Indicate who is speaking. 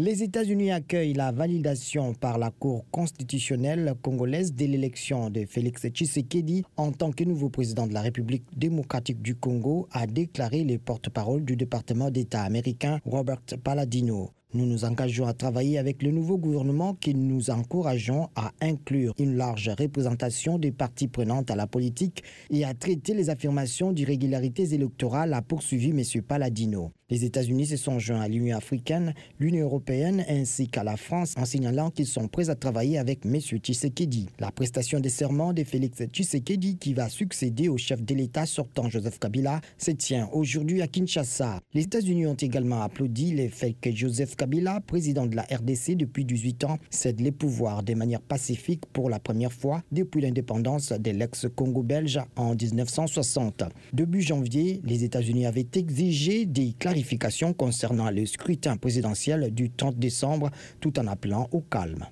Speaker 1: Les États-Unis accueillent la validation par la Cour constitutionnelle congolaise de l'élection de Félix Tshisekedi en tant que nouveau président de la République démocratique du Congo, a déclaré le porte-parole du département d'État américain Robert Palladino. Nous nous engageons à travailler avec le nouveau gouvernement qui nous encourageons à inclure une large représentation des parties prenantes à la politique et à traiter les affirmations d'irrégularités électorales, a poursuivi M. Palladino. Les États-Unis se sont joints à l'Union africaine, l'Union européenne ainsi qu'à la France en signalant qu'ils sont prêts à travailler avec M. Tshisekedi. La prestation des serments de Félix Tshisekedi qui va succéder au chef de l'État sortant Joseph Kabila se tient aujourd'hui à Kinshasa. Les États-Unis ont également applaudi le fait que Joseph Kabila, président de la RDC depuis 18 ans, cède les pouvoirs de manière pacifique pour la première fois depuis l'indépendance de l'ex-Congo belge en 1960. Début janvier, les États-Unis avaient exigé des clarifications concernant le scrutin présidentiel du 30 décembre tout en appelant au calme.